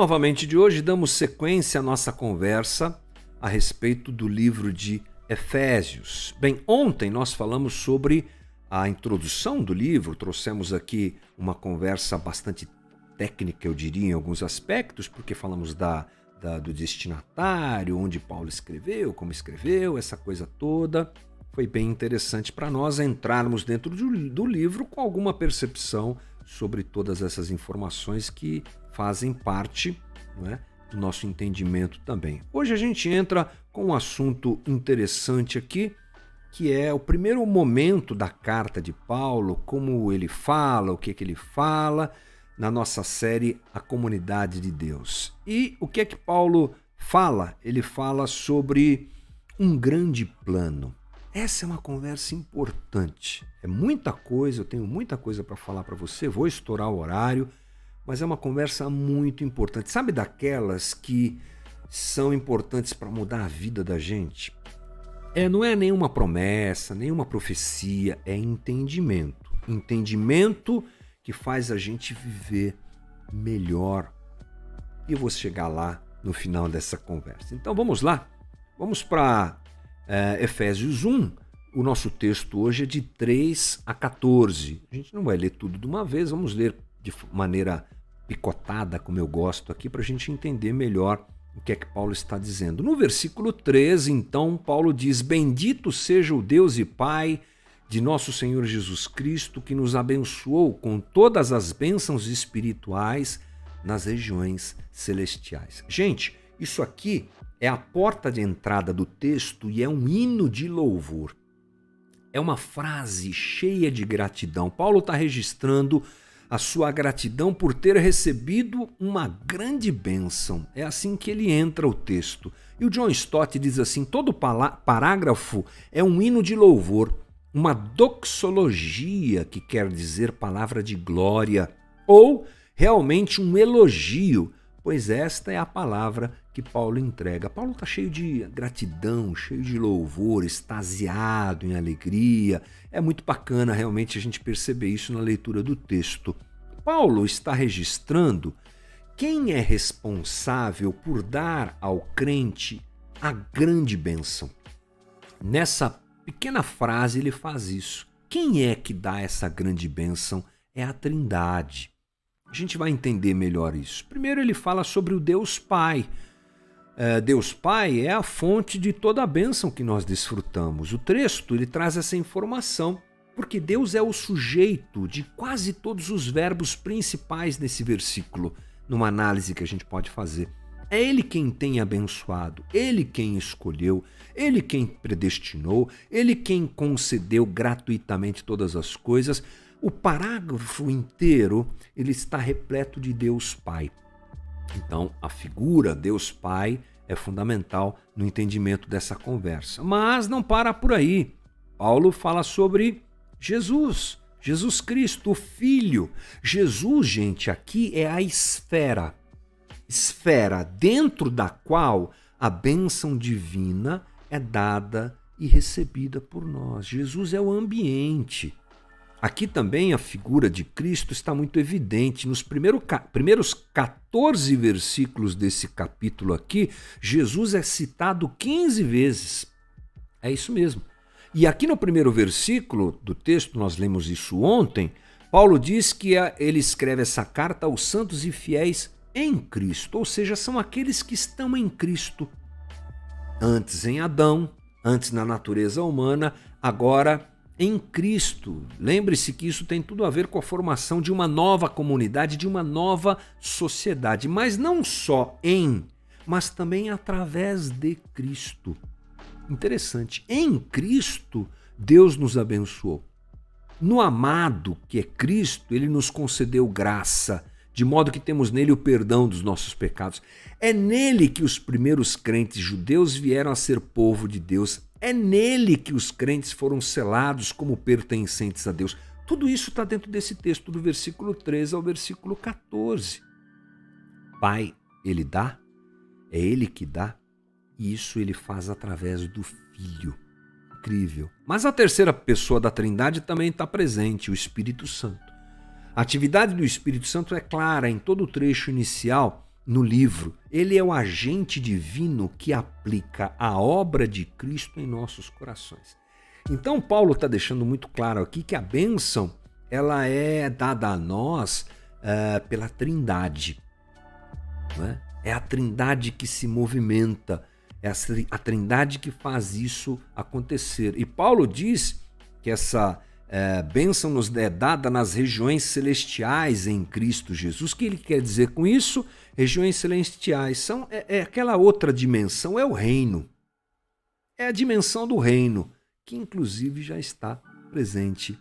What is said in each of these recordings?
novamente de hoje, damos sequência à nossa conversa a respeito do livro de Efésios. Bem, ontem nós falamos sobre a introdução do livro, trouxemos aqui uma conversa bastante técnica, eu diria, em alguns aspectos, porque falamos da, da, do destinatário, onde Paulo escreveu, como escreveu, essa coisa toda. Foi bem interessante para nós entrarmos dentro do, do livro com alguma percepção sobre todas essas informações que fazem parte é, do nosso entendimento também. Hoje a gente entra com um assunto interessante aqui, que é o primeiro momento da carta de Paulo, como ele fala, o que, que ele fala na nossa série A Comunidade de Deus. E o que é que Paulo fala? Ele fala sobre um grande plano. Essa é uma conversa importante. É muita coisa, eu tenho muita coisa para falar para você, vou estourar o horário, mas é uma conversa muito importante. Sabe daquelas que são importantes para mudar a vida da gente? É, não é nenhuma promessa, nenhuma profecia, é entendimento. Entendimento que faz a gente viver melhor. E eu vou chegar lá no final dessa conversa. Então vamos lá? Vamos para é, Efésios 1. O nosso texto hoje é de 3 a 14. A gente não vai ler tudo de uma vez, vamos ler de maneira picotada, como eu gosto aqui, para a gente entender melhor o que é que Paulo está dizendo. No versículo 13, então, Paulo diz: Bendito seja o Deus e Pai de nosso Senhor Jesus Cristo, que nos abençoou com todas as bênçãos espirituais nas regiões celestiais. Gente, isso aqui é a porta de entrada do texto e é um hino de louvor. É uma frase cheia de gratidão. Paulo está registrando a sua gratidão por ter recebido uma grande bênção. É assim que ele entra o texto. E o John Stott diz assim: todo parágrafo é um hino de louvor uma doxologia, que quer dizer palavra de glória, ou realmente um elogio, pois esta é a palavra que Paulo entrega. Paulo está cheio de gratidão, cheio de louvor, extasiado em alegria. É muito bacana realmente a gente perceber isso na leitura do texto. Paulo está registrando quem é responsável por dar ao crente a grande bênção. Nessa pequena frase ele faz isso. Quem é que dá essa grande bênção? É a Trindade. A gente vai entender melhor isso. Primeiro ele fala sobre o Deus Pai. É, Deus Pai é a fonte de toda a bênção que nós desfrutamos. O texto ele traz essa informação porque Deus é o sujeito de quase todos os verbos principais nesse versículo, numa análise que a gente pode fazer. É Ele quem tem abençoado, Ele quem escolheu, Ele quem predestinou, Ele quem concedeu gratuitamente todas as coisas. O parágrafo inteiro ele está repleto de Deus Pai. Então, a figura Deus Pai é fundamental no entendimento dessa conversa. Mas não para por aí. Paulo fala sobre Jesus, Jesus Cristo, o Filho. Jesus, gente, aqui é a esfera esfera dentro da qual a bênção divina é dada e recebida por nós. Jesus é o ambiente. Aqui também a figura de Cristo está muito evidente. Nos primeiro, primeiros 14 versículos desse capítulo aqui, Jesus é citado 15 vezes. É isso mesmo. E aqui no primeiro versículo do texto, nós lemos isso ontem, Paulo diz que ele escreve essa carta aos santos e fiéis em Cristo, ou seja, são aqueles que estão em Cristo. Antes em Adão, antes na natureza humana, agora em Cristo. Lembre-se que isso tem tudo a ver com a formação de uma nova comunidade, de uma nova sociedade, mas não só em, mas também através de Cristo. Interessante, em Cristo Deus nos abençoou. No amado, que é Cristo, ele nos concedeu graça de modo que temos nele o perdão dos nossos pecados. É nele que os primeiros crentes judeus vieram a ser povo de Deus. É nele que os crentes foram selados como pertencentes a Deus. Tudo isso está dentro desse texto, do versículo 13 ao versículo 14. Pai, ele dá, é ele que dá, e isso ele faz através do Filho. Incrível. Mas a terceira pessoa da Trindade também está presente, o Espírito Santo. A atividade do Espírito Santo é clara em todo o trecho inicial no livro. Ele é o agente divino que aplica a obra de Cristo em nossos corações. Então, Paulo está deixando muito claro aqui que a bênção ela é dada a nós uh, pela Trindade. É? é a Trindade que se movimenta, é a Trindade que faz isso acontecer. E Paulo diz que essa é, bênção nos é dada nas regiões celestiais em Cristo Jesus. O que ele quer dizer com isso? Regiões celestiais são é, é aquela outra dimensão, é o reino. É a dimensão do reino, que inclusive já está presente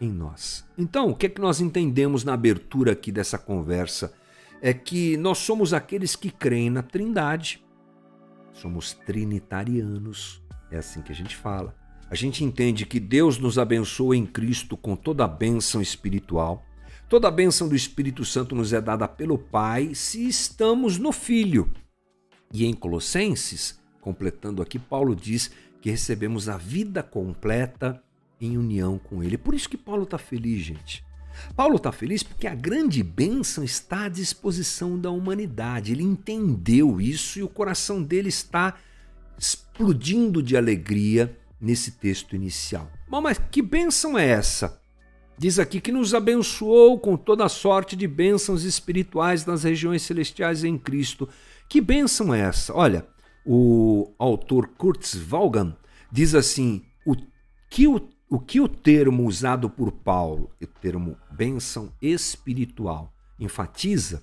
em nós. Então, o que é que nós entendemos na abertura aqui dessa conversa? É que nós somos aqueles que creem na Trindade. Somos trinitarianos, é assim que a gente fala. A gente entende que Deus nos abençoa em Cristo com toda a bênção espiritual. Toda a bênção do Espírito Santo nos é dada pelo Pai se estamos no Filho. E em Colossenses, completando aqui, Paulo diz que recebemos a vida completa em união com Ele. Por isso que Paulo está feliz, gente. Paulo está feliz porque a grande bênção está à disposição da humanidade. Ele entendeu isso e o coração dele está explodindo de alegria nesse texto inicial. Bom, mas que bênção é essa? Diz aqui que nos abençoou com toda sorte de bênçãos espirituais nas regiões celestiais em Cristo. Que bênção é essa? Olha, o autor Kurtz Vaughan diz assim: o que o o que o termo usado por Paulo, o termo bênção espiritual, enfatiza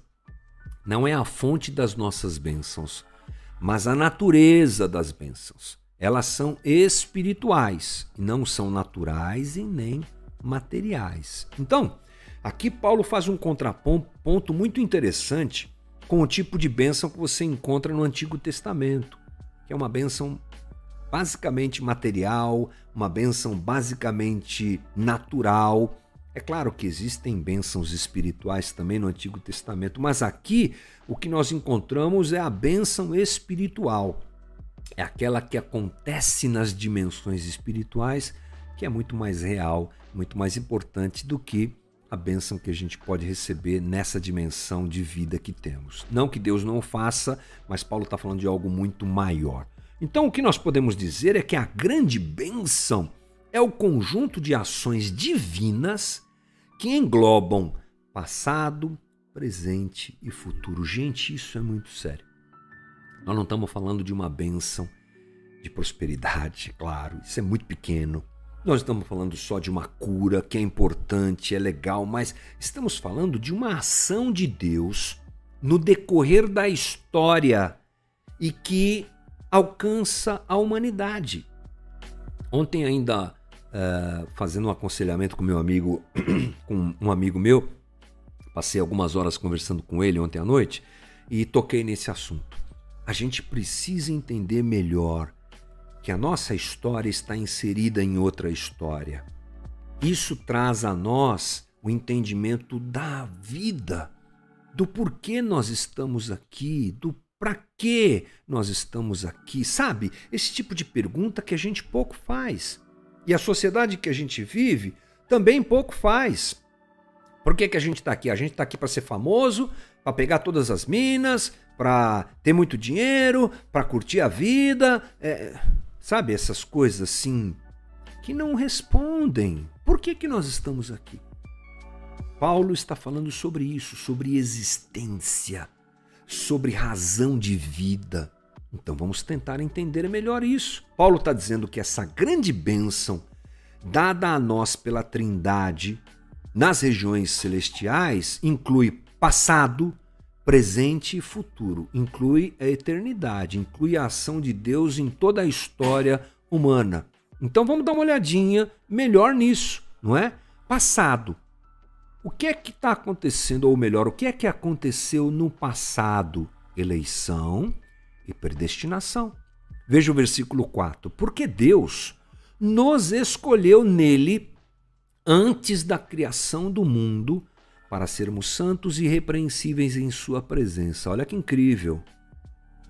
não é a fonte das nossas bênçãos, mas a natureza das bênçãos. Elas são espirituais, não são naturais e nem materiais. Então, aqui Paulo faz um contraponto muito interessante com o tipo de bênção que você encontra no Antigo Testamento, que é uma bênção basicamente material, uma bênção basicamente natural. É claro que existem bênçãos espirituais também no Antigo Testamento, mas aqui o que nós encontramos é a bênção espiritual. É aquela que acontece nas dimensões espirituais, que é muito mais real, muito mais importante do que a bênção que a gente pode receber nessa dimensão de vida que temos. Não que Deus não faça, mas Paulo está falando de algo muito maior. Então, o que nós podemos dizer é que a grande bênção é o conjunto de ações divinas que englobam passado, presente e futuro. Gente, isso é muito sério. Nós não estamos falando de uma bênção de prosperidade, claro, isso é muito pequeno. Nós estamos falando só de uma cura que é importante, é legal, mas estamos falando de uma ação de Deus no decorrer da história e que alcança a humanidade. Ontem ainda uh, fazendo um aconselhamento com meu amigo, com um amigo meu, passei algumas horas conversando com ele ontem à noite e toquei nesse assunto. A gente precisa entender melhor que a nossa história está inserida em outra história. Isso traz a nós o entendimento da vida, do porquê nós estamos aqui, do para que nós estamos aqui? Sabe? Esse tipo de pergunta que a gente pouco faz. E a sociedade que a gente vive também pouco faz. Por que, que a gente está aqui? A gente está aqui para ser famoso, para pegar todas as minas, para ter muito dinheiro, para curtir a vida. É, sabe, essas coisas assim que não respondem. Por que, que nós estamos aqui? Paulo está falando sobre isso, sobre existência sobre razão de vida. Então vamos tentar entender melhor isso. Paulo está dizendo que essa grande bênção dada a nós pela Trindade nas regiões celestiais inclui passado, presente e futuro, inclui a eternidade, inclui a ação de Deus em toda a história humana. Então vamos dar uma olhadinha melhor nisso, não é? Passado, o que é que está acontecendo, ou melhor, o que é que aconteceu no passado? Eleição e predestinação. Veja o versículo 4. Porque Deus nos escolheu nele antes da criação do mundo para sermos santos e irrepreensíveis em Sua presença. Olha que incrível.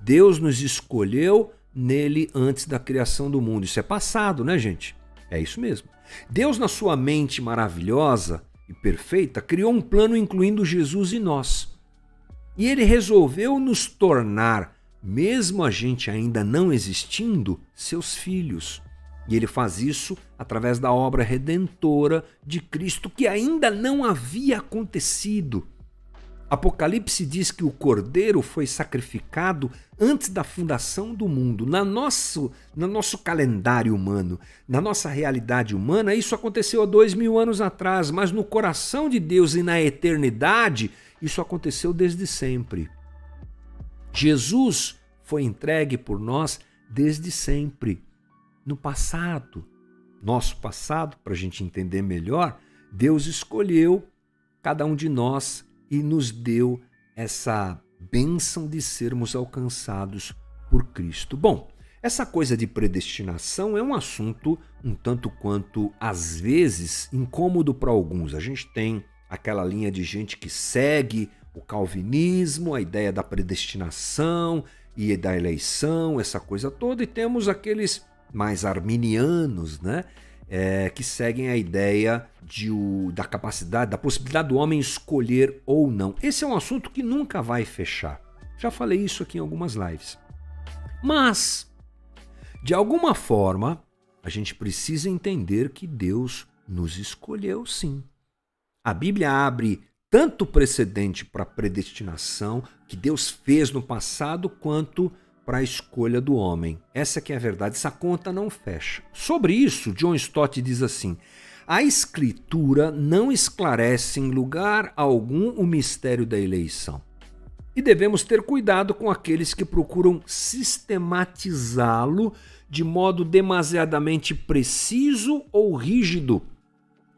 Deus nos escolheu nele antes da criação do mundo. Isso é passado, né, gente? É isso mesmo. Deus, na sua mente maravilhosa, e perfeita, criou um plano incluindo Jesus e nós. E ele resolveu nos tornar, mesmo a gente ainda não existindo, seus filhos. E ele faz isso através da obra redentora de Cristo que ainda não havia acontecido. Apocalipse diz que o cordeiro foi sacrificado antes da fundação do mundo. Na nosso, no nosso calendário humano, na nossa realidade humana, isso aconteceu há dois mil anos atrás, mas no coração de Deus e na eternidade, isso aconteceu desde sempre. Jesus foi entregue por nós desde sempre. No passado, nosso passado, para a gente entender melhor, Deus escolheu cada um de nós e nos deu essa bênção de sermos alcançados por Cristo. Bom, essa coisa de predestinação é um assunto um tanto quanto, às vezes, incômodo para alguns. A gente tem aquela linha de gente que segue o calvinismo, a ideia da predestinação e da eleição, essa coisa toda, e temos aqueles mais arminianos, né? é, que seguem a ideia de o, da capacidade, da possibilidade do homem escolher ou não. Esse é um assunto que nunca vai fechar. Já falei isso aqui em algumas lives. Mas, de alguma forma, a gente precisa entender que Deus nos escolheu sim. A Bíblia abre tanto precedente para predestinação que Deus fez no passado, quanto para a escolha do homem. Essa que é a verdade, essa conta não fecha. Sobre isso, John Stott diz assim: a escritura não esclarece em lugar algum o mistério da eleição. E devemos ter cuidado com aqueles que procuram sistematizá-lo de modo demasiadamente preciso ou rígido.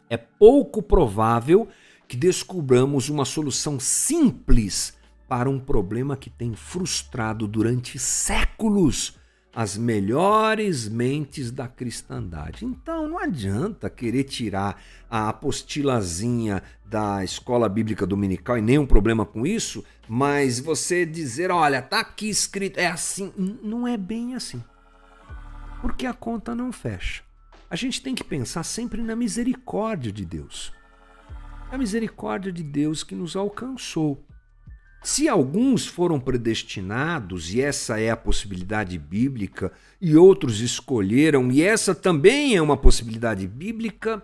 É pouco provável que descubramos uma solução simples para um problema que tem frustrado durante séculos as melhores mentes da cristandade. Então não adianta querer tirar a apostilazinha da escola bíblica dominical e nenhum problema com isso, mas você dizer, olha, tá aqui escrito, é assim, não é bem assim. Porque a conta não fecha. A gente tem que pensar sempre na misericórdia de Deus. A misericórdia de Deus que nos alcançou. Se alguns foram predestinados, e essa é a possibilidade bíblica, e outros escolheram, e essa também é uma possibilidade bíblica,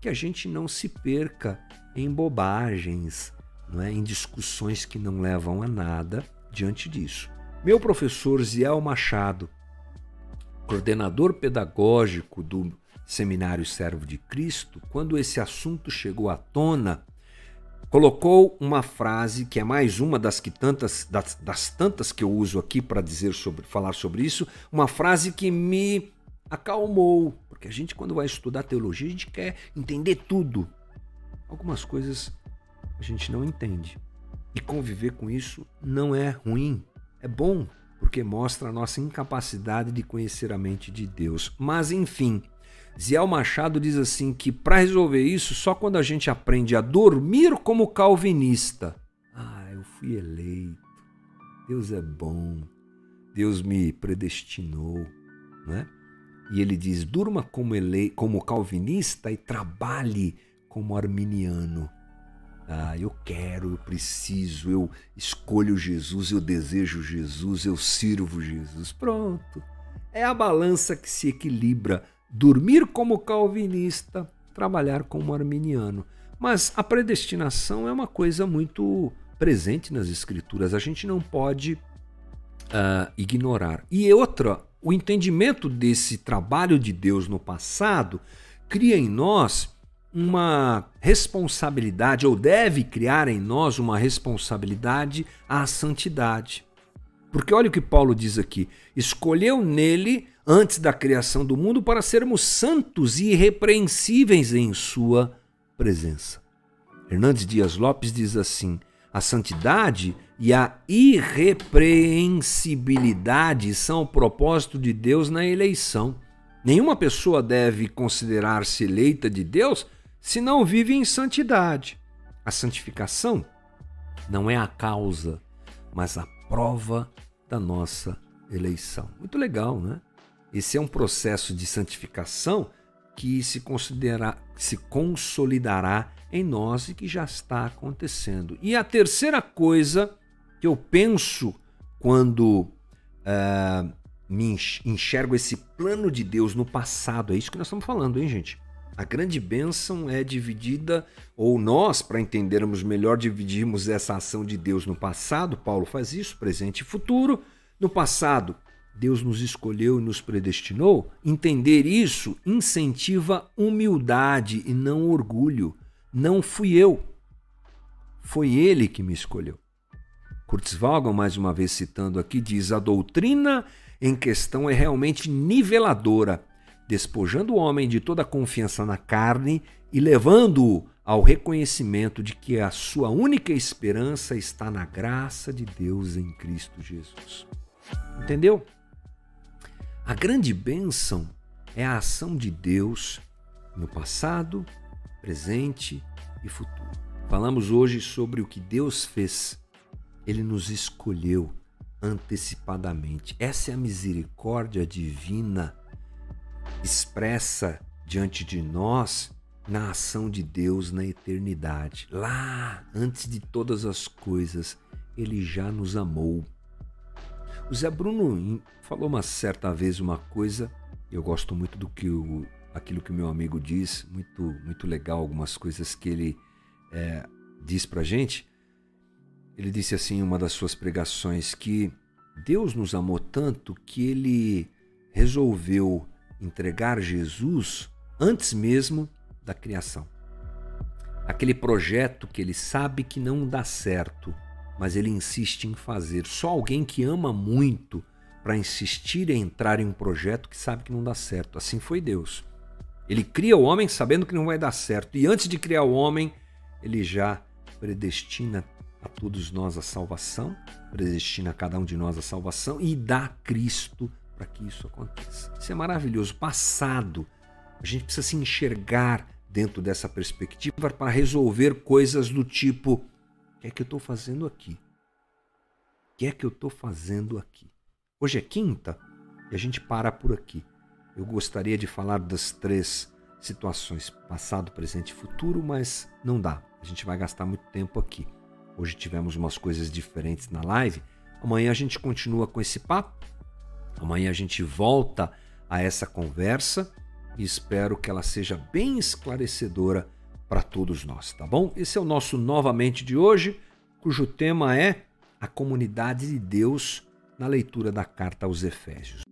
que a gente não se perca em bobagens, não é? em discussões que não levam a nada diante disso. Meu professor Ziel Machado, coordenador pedagógico do Seminário Servo de Cristo, quando esse assunto chegou à tona, colocou uma frase que é mais uma das que tantas das, das tantas que eu uso aqui para dizer sobre falar sobre isso, uma frase que me acalmou, porque a gente quando vai estudar teologia, a gente quer entender tudo. Algumas coisas a gente não entende. E conviver com isso não é ruim, é bom, porque mostra a nossa incapacidade de conhecer a mente de Deus. Mas enfim, Ziel Machado diz assim que para resolver isso, só quando a gente aprende a dormir como calvinista. Ah, eu fui eleito. Deus é bom. Deus me predestinou, né? E ele diz: durma como, ele, como calvinista e trabalhe como arminiano. Ah, eu quero, eu preciso, eu escolho Jesus, eu desejo Jesus, eu sirvo Jesus. Pronto. É a balança que se equilibra dormir como calvinista, trabalhar como arminiano. Mas a predestinação é uma coisa muito presente nas escrituras, a gente não pode uh, ignorar. E outra, o entendimento desse trabalho de Deus no passado cria em nós uma responsabilidade, ou deve criar em nós uma responsabilidade à santidade. Porque olha o que Paulo diz aqui: escolheu nele antes da criação do mundo para sermos santos e irrepreensíveis em Sua presença. Hernandes Dias Lopes diz assim: a santidade e a irrepreensibilidade são o propósito de Deus na eleição. Nenhuma pessoa deve considerar-se eleita de Deus se não vive em santidade. A santificação não é a causa, mas a prova da nossa eleição. Muito legal, né? Esse é um processo de santificação que se, considerar, se consolidará em nós e que já está acontecendo. E a terceira coisa que eu penso quando uh, me enxergo esse plano de Deus no passado, é isso que nós estamos falando, hein, gente? A grande bênção é dividida, ou nós, para entendermos melhor, dividimos essa ação de Deus no passado, Paulo faz isso, presente e futuro. No passado, Deus nos escolheu e nos predestinou. Entender isso incentiva humildade e não orgulho. Não fui eu, foi ele que me escolheu. Kurzweil, mais uma vez citando aqui, diz: a doutrina em questão é realmente niveladora despojando o homem de toda confiança na carne e levando-o ao reconhecimento de que a sua única esperança está na graça de Deus em Cristo Jesus. Entendeu? A grande bênção é a ação de Deus no passado, presente e futuro. Falamos hoje sobre o que Deus fez. Ele nos escolheu antecipadamente. Essa é a misericórdia divina expressa diante de nós na ação de Deus na eternidade. Lá, antes de todas as coisas, ele já nos amou. O Zé Bruno falou uma certa vez uma coisa, eu gosto muito do que o, aquilo que o meu amigo diz, muito, muito legal algumas coisas que ele é, diz pra gente. Ele disse assim em uma das suas pregações que Deus nos amou tanto que ele resolveu entregar Jesus antes mesmo da criação. Aquele projeto que ele sabe que não dá certo, mas ele insiste em fazer. Só alguém que ama muito para insistir em entrar em um projeto que sabe que não dá certo. Assim foi Deus. Ele cria o homem sabendo que não vai dar certo, e antes de criar o homem, ele já predestina a todos nós a salvação, predestina a cada um de nós a salvação e dá Cristo para que isso aconteça. Isso é maravilhoso. Passado, a gente precisa se enxergar dentro dessa perspectiva para resolver coisas do tipo: o que é que eu estou fazendo aqui? O que é que eu estou fazendo aqui? Hoje é quinta e a gente para por aqui. Eu gostaria de falar das três situações, passado, presente e futuro, mas não dá. A gente vai gastar muito tempo aqui. Hoje tivemos umas coisas diferentes na live. Amanhã a gente continua com esse papo Amanhã a gente volta a essa conversa e espero que ela seja bem esclarecedora para todos nós, tá bom? Esse é o nosso novamente de hoje, cujo tema é a comunidade de Deus na leitura da carta aos Efésios.